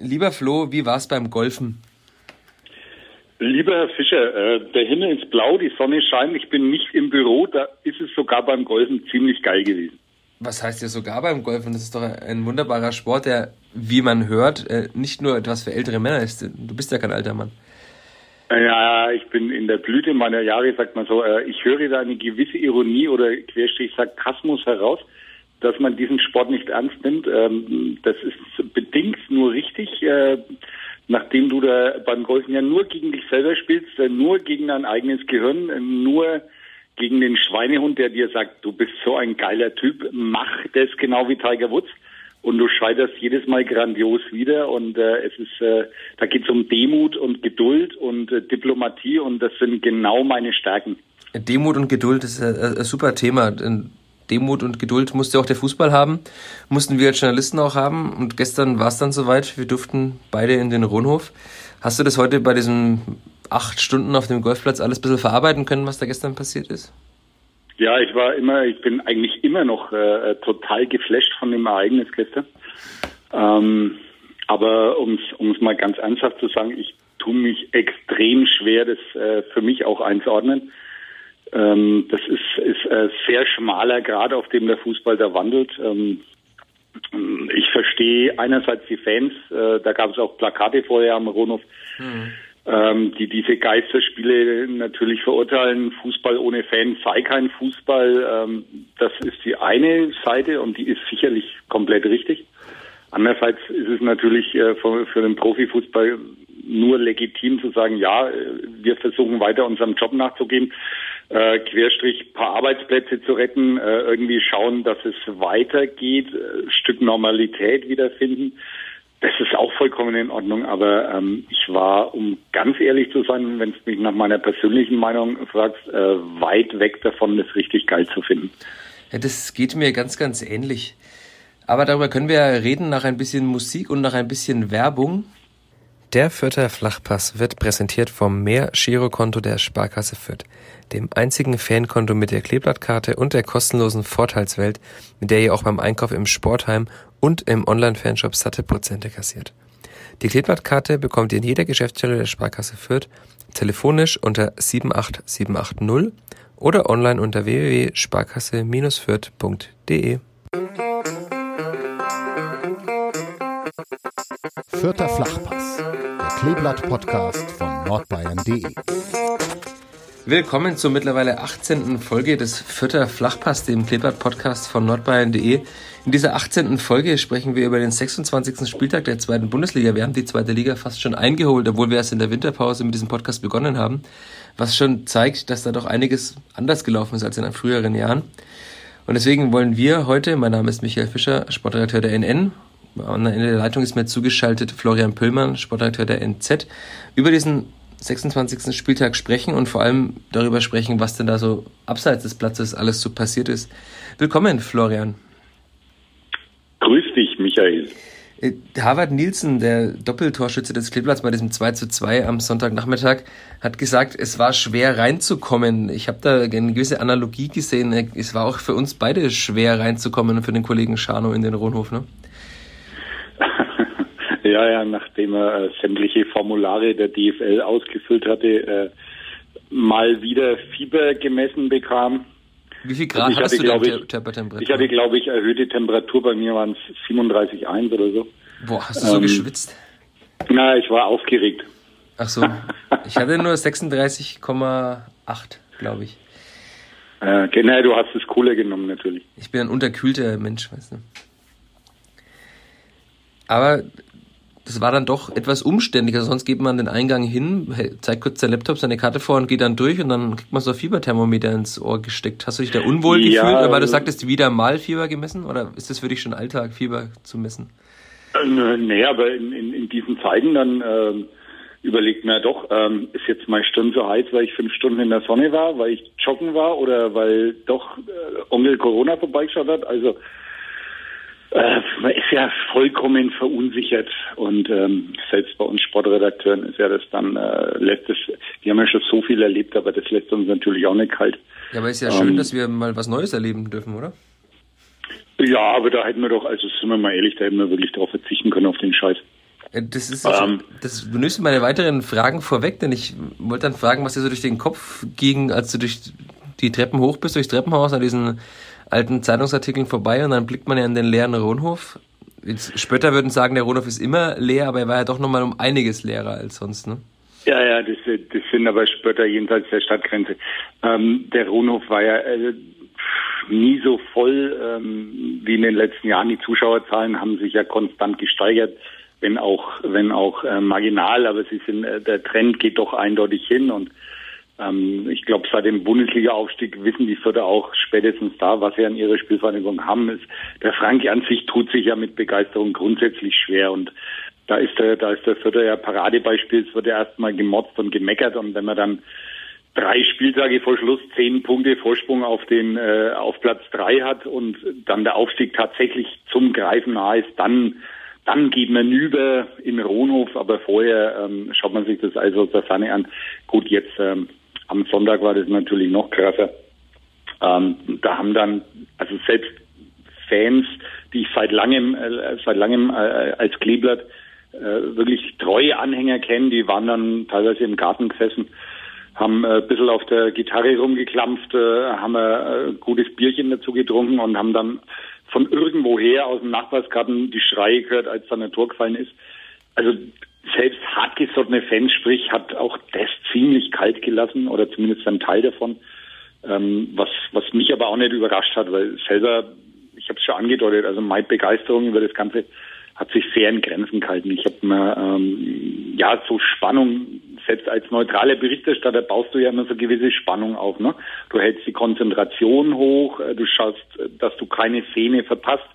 Lieber Flo, wie war's beim Golfen? Lieber Herr Fischer, äh, der Himmel ist blau, die Sonne scheint, ich bin nicht im Büro, da ist es sogar beim Golfen ziemlich geil gewesen. Was heißt ja sogar beim Golfen? Das ist doch ein wunderbarer Sport, der, wie man hört, äh, nicht nur etwas für ältere Männer ist. Du bist ja kein alter Mann. Ja, ich bin in der Blüte meiner Jahre, sagt man so. Äh, ich höre da eine gewisse Ironie oder Querstrich Sarkasmus heraus, dass man diesen Sport nicht ernst nimmt. Ähm, das ist bedingt nur richtig, äh, nachdem du da beim Golfen ja nur gegen dich selber spielst, äh, nur gegen dein eigenes Gehirn, nur gegen den Schweinehund, der dir sagt, du bist so ein geiler Typ, mach das genau wie Tiger Woods und du scheiterst jedes Mal grandios wieder und äh, es ist äh, da geht es um Demut und Geduld und äh, Diplomatie und das sind genau meine Stärken. Demut und Geduld ist ein, ein super Thema. Demut und Geduld musste auch der Fußball haben, mussten wir als Journalisten auch haben und gestern war es dann soweit, wir durften beide in den Ronhof. Hast du das heute bei diesen acht Stunden auf dem Golfplatz alles ein bisschen verarbeiten können, was da gestern passiert ist? Ja, ich war immer, ich bin eigentlich immer noch äh, total geflasht von dem Ereignis gestern. Ähm, aber um es mal ganz ernsthaft zu sagen, ich tue mich extrem schwer, das äh, für mich auch einzuordnen. Ähm, das ist, ist äh, sehr schmaler Grad, auf dem der Fußball da wandelt. Ähm, ich verstehe einerseits die Fans, äh, da gab es auch Plakate vorher am Ronhof. Mhm ähm, die diese Geisterspiele natürlich verurteilen. Fußball ohne Fans sei kein Fußball. Ähm, das ist die eine Seite und die ist sicherlich komplett richtig. Andererseits ist es natürlich äh, für, für den Profifußball nur legitim zu sagen, ja, wir versuchen weiter unserem Job nachzugehen, äh, Querstrich paar Arbeitsplätze zu retten, äh, irgendwie schauen, dass es weitergeht, äh, Stück Normalität wiederfinden. Das ist auch vollkommen in Ordnung, aber ähm, ich war, um ganz ehrlich zu sein, wenn es mich nach meiner persönlichen Meinung fragst, äh, weit weg davon, das richtig geil zu finden. Ja, das geht mir ganz, ganz ähnlich. Aber darüber können wir reden nach ein bisschen Musik und nach ein bisschen Werbung. Der Fürther Flachpass wird präsentiert vom Mehr-Girokonto der Sparkasse Fürth, dem einzigen Fankonto mit der Kleeblattkarte und der kostenlosen Vorteilswelt, mit der ihr auch beim Einkauf im Sportheim und im Online-Fanshop satte Prozente kassiert. Die Kleeblattkarte bekommt ihr in jeder Geschäftsstelle der Sparkasse Fürth telefonisch unter 78780 oder online unter www.sparkasse-fürth.de. Vierter Flachpass, der Kleeblatt-Podcast von nordbayern.de. Willkommen zur mittlerweile 18. Folge des Vierter Flachpass, dem Kleeblatt-Podcast von nordbayern.de. In dieser 18. Folge sprechen wir über den 26. Spieltag der zweiten Bundesliga. Wir haben die zweite Liga fast schon eingeholt, obwohl wir erst in der Winterpause mit diesem Podcast begonnen haben, was schon zeigt, dass da doch einiges anders gelaufen ist als in früheren Jahren. Und deswegen wollen wir heute, mein Name ist Michael Fischer, Sportredakteur der NN, in der Leitung ist mir zugeschaltet Florian Pöllmann, Sportredakteur der NZ, über diesen 26. Spieltag sprechen und vor allem darüber sprechen, was denn da so abseits des Platzes alles so passiert ist. Willkommen, Florian. Grüß dich, Michael. Äh, Harvard Nielsen, der Doppeltorschütze des Kleeblatts bei diesem 2 zu 2 am Sonntagnachmittag, hat gesagt, es war schwer reinzukommen. Ich habe da eine gewisse Analogie gesehen. Es war auch für uns beide schwer reinzukommen und für den Kollegen Schano in den Ronhof, ne? Ja, ja, nachdem er äh, sämtliche Formulare der DFL ausgefüllt hatte, äh, mal wieder Fieber gemessen bekam. Wie viel Grad also hast du glaube ich, Temperatur? Ich hatte, glaube ich, erhöhte Temperatur. Bei mir waren es 37,1 oder so. Boah, hast du so ähm, geschwitzt? Na, ich war aufgeregt. Ach so. Ich hatte nur 36,8, glaube ich. Äh, genau, du hast es cooler genommen, natürlich. Ich bin ein unterkühlter Mensch, weißt du. Aber das war dann doch etwas umständlicher. Sonst geht man den Eingang hin, zeigt kurz sein Laptop, seine Karte vor und geht dann durch und dann kriegt man so ein Fieberthermometer ins Ohr gesteckt. Hast du dich da unwohl ja, gefühlt, weil du sagtest, wieder mal Fieber gemessen? Oder ist das für dich schon Alltag, Fieber zu messen? Äh, nee, aber in, in, in diesen Zeiten dann ähm, überlegt man ja doch, ähm, ist jetzt meine Stunde so heiß, weil ich fünf Stunden in der Sonne war, weil ich joggen war oder weil doch äh, Onkel Corona vorbeigeschaut hat. Also man ist ja vollkommen verunsichert und ähm, selbst bei uns Sportredakteuren ist ja das dann, äh, lässt es, die haben ja schon so viel erlebt, aber das lässt uns natürlich auch nicht kalt. Ja, aber ist ja schön, ähm, dass wir mal was Neues erleben dürfen, oder? Ja, aber da hätten wir doch, also sind wir mal ehrlich, da hätten wir wirklich darauf verzichten können auf den Scheiß. Äh, das ist, ähm, das, nimmst meine weiteren Fragen vorweg, denn ich wollte dann fragen, was dir so durch den Kopf ging, als du durch die Treppen hoch bist, durchs Treppenhaus, an diesen alten Zeitungsartikeln vorbei und dann blickt man ja in den leeren Rohnhof. Spötter würden sagen, der Rohnhof ist immer leer, aber er war ja doch nochmal um einiges leerer als sonst, ne? Ja, ja, das, das sind aber Spötter jenseits der Stadtgrenze. Ähm, der Rohnhof war ja äh, nie so voll ähm, wie in den letzten Jahren. Die Zuschauerzahlen haben sich ja konstant gesteigert, wenn auch, wenn auch äh, marginal, aber sie sind, äh, der Trend geht doch eindeutig hin und ähm, ich glaube, seit dem Bundesliga-Aufstieg wissen die Vierter auch spätestens da, was sie an ihrer Spielvereinigung haben. Ist, der Frank an sich tut sich ja mit Begeisterung grundsätzlich schwer und da ist der, da ist der Vierter ja Paradebeispiel. Es wird ja erstmal gemotzt und gemeckert und wenn man dann drei Spieltage vor Schluss zehn Punkte Vorsprung auf den äh, auf Platz drei hat und dann der Aufstieg tatsächlich zum Greifen nahe ist, dann dann geht man über in Ronhof, aber vorher ähm, schaut man sich das also aus der Ferne an. Gut, jetzt ähm, am Sonntag war das natürlich noch krasser. Ähm, da haben dann, also selbst Fans, die ich seit langem, äh, seit langem äh, als Kleeblatt äh, wirklich treue Anhänger kenne, die waren dann teilweise im Garten gesessen, haben äh, ein bisschen auf der Gitarre rumgeklampft, äh, haben ein äh, gutes Bierchen dazu getrunken und haben dann von irgendwoher aus dem Nachbarsgarten die Schreie gehört, als dann ein Tor gefallen ist. Also selbst hartgesottene Fans, sprich, hat auch das ziemlich kalt gelassen oder zumindest ein Teil davon. Ähm, was, was mich aber auch nicht überrascht hat, weil selber, ich habe es schon angedeutet, also meine Begeisterung über das Ganze hat sich sehr in Grenzen gehalten. Ich habe mir ähm, ja so Spannung, selbst als neutraler Berichterstatter baust du ja immer so gewisse Spannung auf. Ne? Du hältst die Konzentration hoch, äh, du schaust, dass du keine Szene verpasst,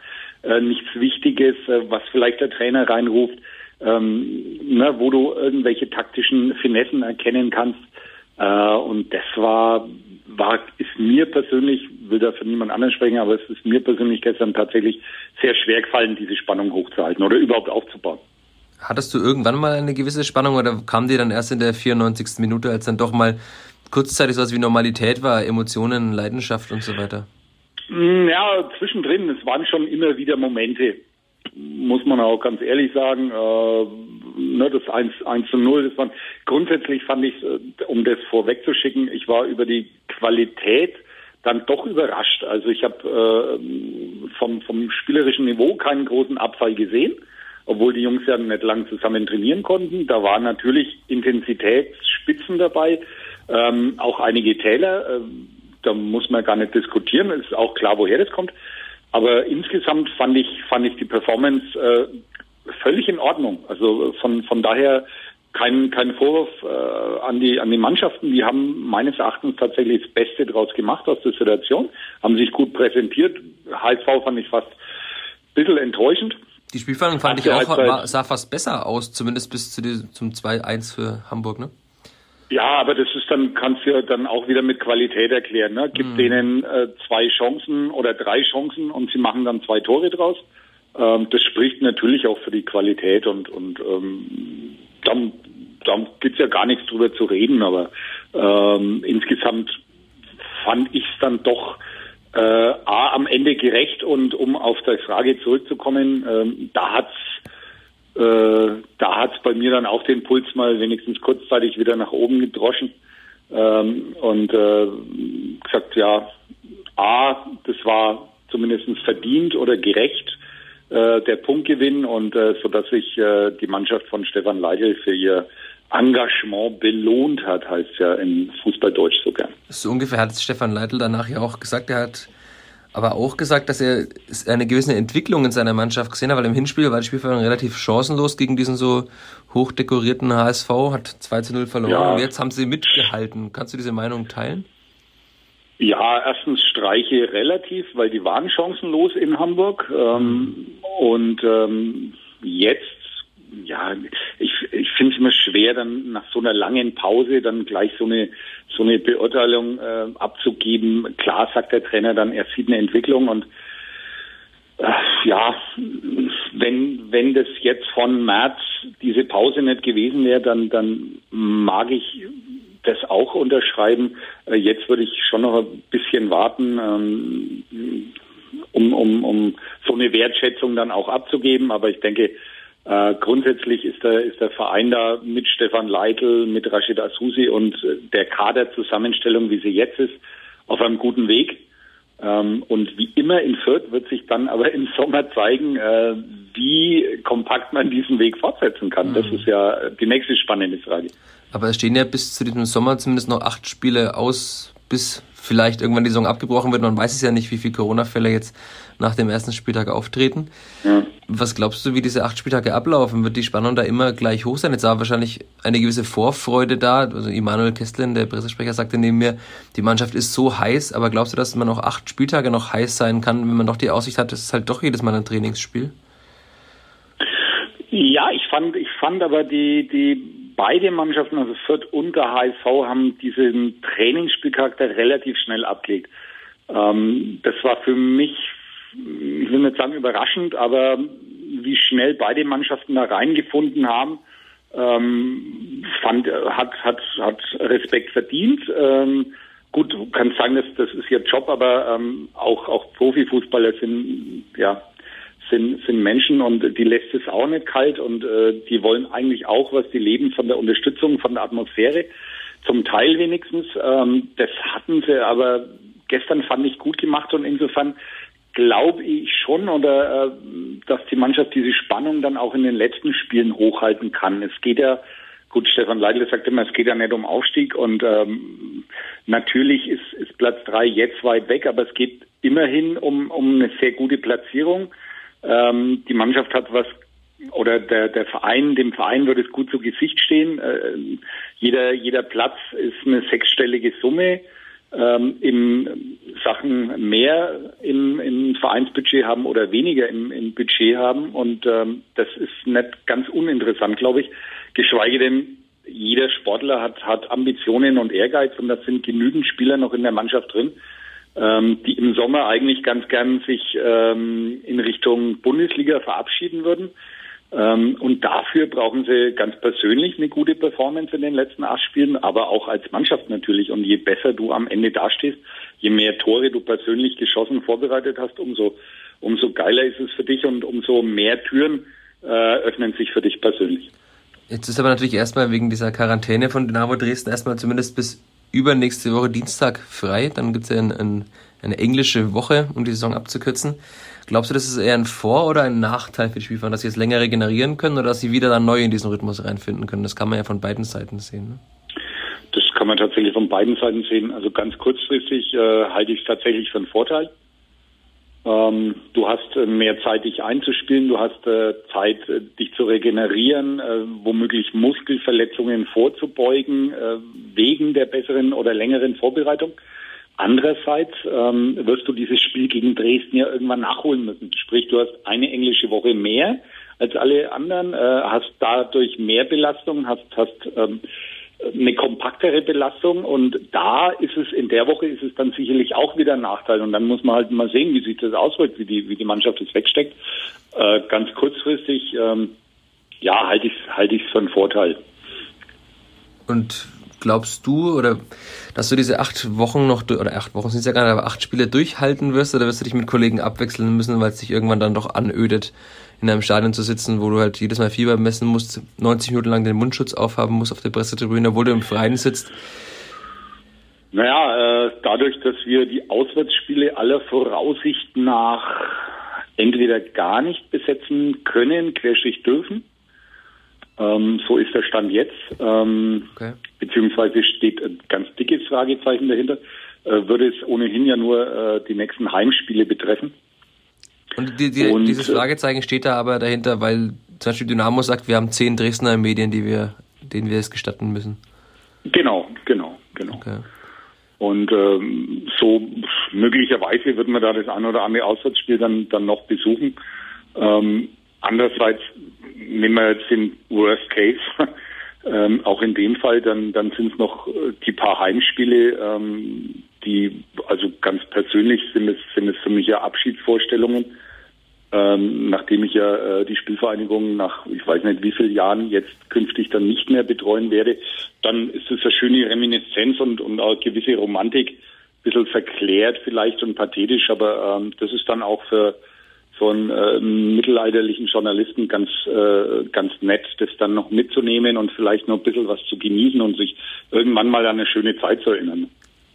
äh, nichts Wichtiges, äh, was vielleicht der Trainer reinruft ähm, ne, wo du irgendwelche taktischen Finessen erkennen kannst. Äh, und das war, war, ist mir persönlich, will da für niemand anderen sprechen, aber es ist mir persönlich gestern tatsächlich sehr schwer gefallen, diese Spannung hochzuhalten oder überhaupt aufzubauen. Hattest du irgendwann mal eine gewisse Spannung oder kam dir dann erst in der 94. Minute, als dann doch mal kurzzeitig sowas wie Normalität war, Emotionen, Leidenschaft und so weiter? Mm, ja, zwischendrin, es waren schon immer wieder Momente muss man auch ganz ehrlich sagen, äh, ne, das 1, 1 zu 0, das war, grundsätzlich fand ich, äh, um das vorwegzuschicken, ich war über die Qualität dann doch überrascht. Also ich habe äh, vom, vom spielerischen Niveau keinen großen Abfall gesehen, obwohl die Jungs ja nicht lang zusammen trainieren konnten. Da waren natürlich Intensitätsspitzen dabei, ähm, auch einige Täler. Äh, da muss man gar nicht diskutieren. Ist auch klar, woher das kommt. Aber insgesamt fand ich, fand ich die Performance äh, völlig in Ordnung. Also von, von daher kein, kein Vorwurf äh, an, die, an die Mannschaften. Die haben meines Erachtens tatsächlich das Beste draus gemacht aus der Situation, haben sich gut präsentiert. HSV fand ich fast ein bisschen enttäuschend. Die Spielverhandlung fand ich auch, war, sah fast besser aus, zumindest bis zu die, zum 2-1 für Hamburg, ne? Ja, aber das ist dann, kannst du ja dann auch wieder mit Qualität erklären. Ne? Gib mhm. denen äh, zwei Chancen oder drei Chancen und sie machen dann zwei Tore draus. Ähm, das spricht natürlich auch für die Qualität und, und ähm, dann, dann gibt's ja gar nichts drüber zu reden, aber ähm, insgesamt fand ich es dann doch äh, A, am Ende gerecht und um auf die Frage zurückzukommen, ähm, da hat's äh, da hat es bei mir dann auch den Puls mal wenigstens kurzzeitig wieder nach oben gedroschen ähm, und äh, gesagt, ja, A, das war zumindest verdient oder gerecht äh, der Punktgewinn und äh, so dass sich äh, die Mannschaft von Stefan Leitl für ihr Engagement belohnt hat, heißt ja in Fußballdeutsch sogar. So ungefähr hat Stefan Leitl danach ja auch gesagt, er hat aber auch gesagt, dass er eine gewisse Entwicklung in seiner Mannschaft gesehen hat, weil im Hinspiel war die Spielverhandlung relativ chancenlos gegen diesen so hochdekorierten HSV, hat 2 zu 0 verloren ja. und jetzt haben sie mitgehalten. Kannst du diese Meinung teilen? Ja, erstens Streiche relativ, weil die waren chancenlos in Hamburg. Ähm, und ähm, jetzt ja, ich, ich finde es immer schwer, dann nach so einer langen Pause dann gleich so eine so eine Beurteilung äh, abzugeben. Klar sagt der Trainer dann, er sieht eine Entwicklung und äh, ja, wenn wenn das jetzt von März diese Pause nicht gewesen wäre, dann dann mag ich das auch unterschreiben. Äh, jetzt würde ich schon noch ein bisschen warten. Ähm, um, um, um so eine Wertschätzung dann auch abzugeben. Aber ich denke, Äh, grundsätzlich ist der, ist der Verein da mit Stefan Leitl, mit Rashid Asusi und der Kaderzusammenstellung, wie sie jetzt ist, auf einem guten Weg. Ähm, und wie immer in Fürth wird sich dann aber im Sommer zeigen, äh, wie kompakt man diesen Weg fortsetzen kann. Mhm. Das ist ja die nächste spannende Frage. Aber es stehen ja bis zu diesem Sommer zumindest noch acht Spiele aus, bis vielleicht irgendwann die Saison abgebrochen wird. Man weiß es ja nicht, wie viele Corona-Fälle jetzt nach dem ersten Spieltag auftreten. Ja. Was glaubst du, wie diese acht Spieltage ablaufen? Wird die Spannung da immer gleich hoch sein? Jetzt war wahrscheinlich eine gewisse Vorfreude da. Also Immanuel Kestlin, der Pressesprecher, sagte neben mir, die Mannschaft ist so heiß, aber glaubst du, dass man noch acht Spieltage noch heiß sein kann, wenn man doch die Aussicht hat, es ist halt doch jedes Mal ein Trainingsspiel? Ja, ich fand, ich fand aber die, die beide Mannschaften, also Fürth und der HSV, haben diesen Trainingsspielcharakter relativ schnell abgelegt. Ähm, das war für mich, ich will nicht sagen überraschend, aber wie schnell beide Mannschaften da reingefunden haben, ähm, fand, hat, hat, hat Respekt verdient. Ähm, gut, kannst sagen, das, das ist ihr Job, aber ähm, auch, auch Profifußballer sind, ja, sind, sind Menschen und die lässt es auch nicht kalt und äh, die wollen eigentlich auch was, die leben von der Unterstützung, von der Atmosphäre, zum Teil wenigstens. Ähm, das hatten sie aber gestern fand ich gut gemacht und insofern glaube ich schon oder äh, dass die Mannschaft diese Spannung dann auch in den letzten Spielen hochhalten kann. Es geht ja Gut, Stefan Leitl sagt immer, es geht ja nicht um Aufstieg und ähm, natürlich ist, ist Platz drei jetzt weit weg, aber es geht immerhin um, um eine sehr gute Platzierung. Ähm, die Mannschaft hat was oder der, der Verein, dem Verein wird es gut zu Gesicht stehen. Äh, jeder, jeder Platz ist eine sechsstellige Summe. Ähm, in Sachen mehr im, im Vereinsbudget haben oder weniger im, im Budget haben. Und ähm, das ist nicht ganz uninteressant, glaube ich. Geschweige denn, jeder Sportler hat, hat Ambitionen und Ehrgeiz und da sind genügend Spieler noch in der Mannschaft drin, ähm, die im Sommer eigentlich ganz gern sich ähm, in Richtung Bundesliga verabschieden würden. Ähm, und dafür brauchen sie ganz persönlich eine gute Performance in den letzten acht Spielen, aber auch als Mannschaft natürlich. Und je besser du am Ende dastehst, je mehr Tore du persönlich geschossen vorbereitet hast, umso, umso geiler ist es für dich und umso mehr Türen äh, öffnen sich für dich persönlich. Jetzt ist aber natürlich erstmal wegen dieser Quarantäne von Dynamo Dresden erstmal zumindest bis übernächste Woche Dienstag frei. Dann gibt es ja ein, ein, eine englische Woche, um die Saison abzukürzen. Glaubst du, das ist eher ein Vor- oder ein Nachteil für die Spielfahrer, dass sie jetzt länger regenerieren können oder dass sie wieder dann neu in diesen Rhythmus reinfinden können? Das kann man ja von beiden Seiten sehen. Ne? Das kann man tatsächlich von beiden Seiten sehen. Also ganz kurzfristig äh, halte ich es tatsächlich für einen Vorteil. Ähm, du hast äh, mehr Zeit, dich einzuspielen, du hast äh, Zeit, äh, dich zu regenerieren, äh, womöglich Muskelverletzungen vorzubeugen, äh, wegen der besseren oder längeren Vorbereitung. Andererseits ähm, wirst du dieses Spiel gegen Dresden ja irgendwann nachholen müssen. Sprich, du hast eine englische Woche mehr als alle anderen, äh, hast dadurch mehr Belastung, hast, hast ähm, eine kompaktere Belastung und da ist es, in der Woche ist es dann sicherlich auch wieder ein Nachteil und dann muss man halt mal sehen, wie sich das auswirkt, wie die, wie die Mannschaft das wegsteckt. Äh, ganz kurzfristig, ähm, ja, halte ich halte ich für einen Vorteil. Und glaubst du oder dass du diese acht Wochen noch oder acht Wochen sind es ja gar nicht, aber acht Spiele durchhalten wirst oder wirst du dich mit Kollegen abwechseln müssen, weil es dich irgendwann dann doch anödet, in einem Stadion zu sitzen, wo du halt jedes Mal Fieber messen musst, 90 Minuten lang den Mundschutz aufhaben musst auf der Pressetribüne, obwohl du im Freien sitzt? Naja, äh, dadurch, dass wir die Auswärtsspiele aller Voraussicht nach entweder gar nicht besetzen können, querstrich dürfen, ähm, so ist der Stand jetzt. Ähm, okay. Beziehungsweise steht ein ganz dickes Fragezeichen dahinter. Äh, würde es ohnehin ja nur äh, die nächsten Heimspiele betreffen. Und, die, die, Und dieses äh, Fragezeichen steht da aber dahinter, weil zum Beispiel Dynamo sagt, wir haben zehn Dresdner Medien, die wir, denen wir es gestatten müssen. Genau, genau, genau. Okay. Und ähm, so möglicherweise wird man da das ein oder andere Auswärtsspiel dann, dann noch besuchen. Ähm, andererseits nehmen wir jetzt den Worst Case, ähm, auch in dem Fall, dann, dann sind es noch äh, die paar Heimspiele, ähm, die, also ganz persönlich sind es, sind es für mich ja Abschiedsvorstellungen, ähm, nachdem ich ja äh, die Spielvereinigung nach, ich weiß nicht wie vielen Jahren jetzt künftig dann nicht mehr betreuen werde, dann ist es eine schöne Reminiszenz und, und auch gewisse Romantik, ein bisschen verklärt vielleicht und pathetisch, aber ähm, das ist dann auch für von äh, mittelalterlichen Journalisten ganz, äh, ganz nett, das dann noch mitzunehmen und vielleicht noch ein bisschen was zu genießen und sich irgendwann mal an eine schöne Zeit zu erinnern.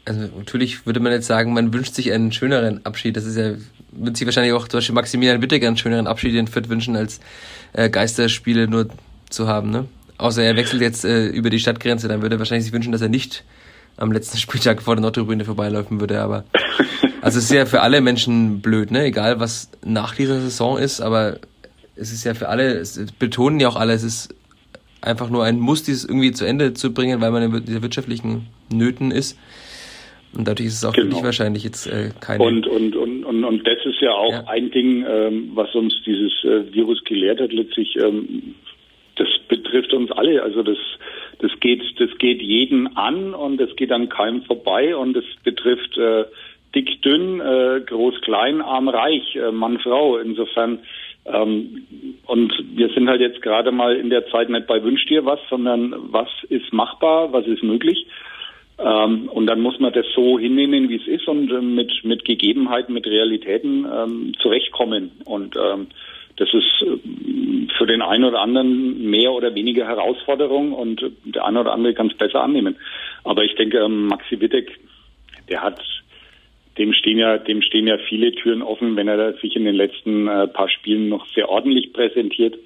Also natürlich würde man jetzt sagen, man wünscht sich einen schöneren Abschied. Das ist ja, wird sich wahrscheinlich auch zum Beispiel Maximilian Wittiger einen schöneren Abschied in Fürth wünschen, als äh, Geisterspiele nur zu haben, ne? Außer er wechselt jetzt äh, über die Stadtgrenze, dann würde er wahrscheinlich sich wünschen, dass er nicht am letzten Spieltag vor der Nordtribüne vorbeilaufen würde, aber also es ist ja für alle Menschen blöd, ne? Egal was nach dieser Saison ist, aber es ist ja für alle, es betonen ja auch alle, es ist einfach nur ein Muss, dieses irgendwie zu Ende zu bringen, weil man in dieser wirtschaftlichen Nöten ist. Und dadurch ist es auch genau. für dich wahrscheinlich jetzt äh, keine. Und, und, und, und, und das ist ja auch ja. ein Ding, ähm, was uns dieses äh, Virus gelehrt hat, letztlich, ähm, das betrifft uns alle. Also das, das geht, das geht jeden an und es geht an keinem vorbei und es betrifft äh, dick, dünn, äh, groß, klein, arm, reich, äh, Mann, Frau. Insofern ähm, und wir sind halt jetzt gerade mal in der Zeit nicht bei Wünsch dir was, sondern was ist machbar, was ist möglich. Ähm, und dann muss man das so hinnehmen, wie es ist und äh, mit, mit Gegebenheiten, mit Realitäten ähm, zurechtkommen. Und ähm, das ist äh, für den einen oder anderen mehr oder weniger Herausforderung und der eine oder andere kann es besser annehmen. Aber ich denke, ähm, Maxi Wittek, der hat, dem stehen ja, dem stehen ja viele Türen offen, wenn er sich in den letzten äh, paar Spielen noch sehr ordentlich präsentiert,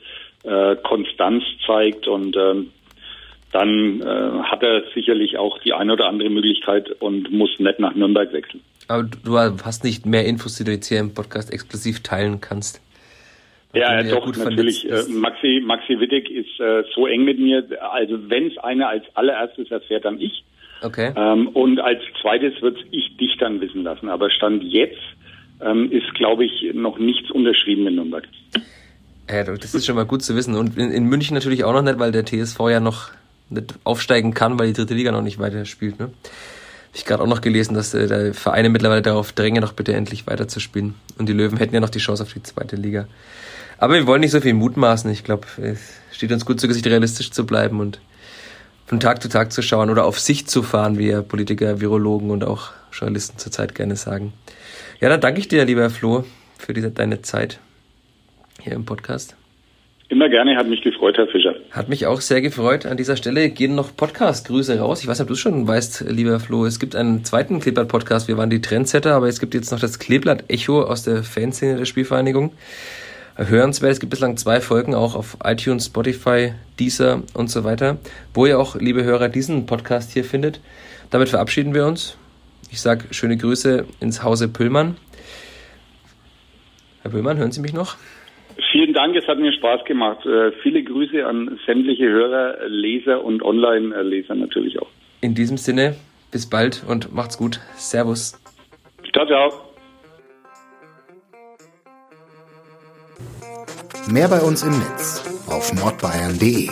äh, Konstanz zeigt und ähm, dann äh, hat er sicherlich auch die eine oder andere Möglichkeit und muss nicht nach Nürnberg wechseln. Aber du hast nicht mehr Infos, die du jetzt hier im Podcast exklusiv teilen kannst. Ja, ja, doch, natürlich. Äh, Maxi, Maxi Wittig ist äh, so eng mit mir. Also wenn es einer als allererstes erfährt, dann ich. Okay. Ähm, und als zweites wird ich dich dann wissen lassen. Aber Stand jetzt ähm, ist, glaube ich, noch nichts unterschrieben in Nürnberg. Ja, das ist schon mal gut zu wissen. Und in, in München natürlich auch noch nicht, weil der TSV ja noch nicht aufsteigen kann, weil die dritte Liga noch nicht weiter spielt. Ne? Habe ich gerade auch noch gelesen, dass äh, der Vereine mittlerweile darauf drängen, noch bitte endlich weiterzuspielen. Und die Löwen hätten ja noch die Chance auf die zweite Liga. Aber wir wollen nicht so viel mutmaßen. Ich glaube, es steht uns gut zu Gesicht, realistisch zu bleiben und von Tag zu Tag zu schauen oder auf Sicht zu fahren, wie Politiker, Virologen und auch Journalisten zurzeit gerne sagen. Ja, dann danke ich dir, lieber Flo, für diese, deine Zeit hier im Podcast. Immer gerne, hat mich gefreut, Herr Fischer. Hat mich auch sehr gefreut. An dieser Stelle gehen noch Podcast-Grüße raus. Ich weiß nicht, ob du es schon weißt, lieber Flo. Es gibt einen zweiten Kleeblatt-Podcast. Wir waren die Trendsetter, aber es gibt jetzt noch das Kleeblatt-Echo aus der Fanszene der Spielvereinigung. Hörenswert. Es gibt bislang zwei Folgen auch auf iTunes, Spotify, Deezer und so weiter, wo ihr auch, liebe Hörer, diesen Podcast hier findet. Damit verabschieden wir uns. Ich sage schöne Grüße ins Hause Püllmann. Herr Püllmann, hören Sie mich noch? Vielen Dank, es hat mir Spaß gemacht. Äh, viele Grüße an sämtliche Hörer, Leser und Online-Leser natürlich auch. In diesem Sinne, bis bald und macht's gut. Servus. Ciao, ciao. Mehr bei uns im Netz auf nordbayern.de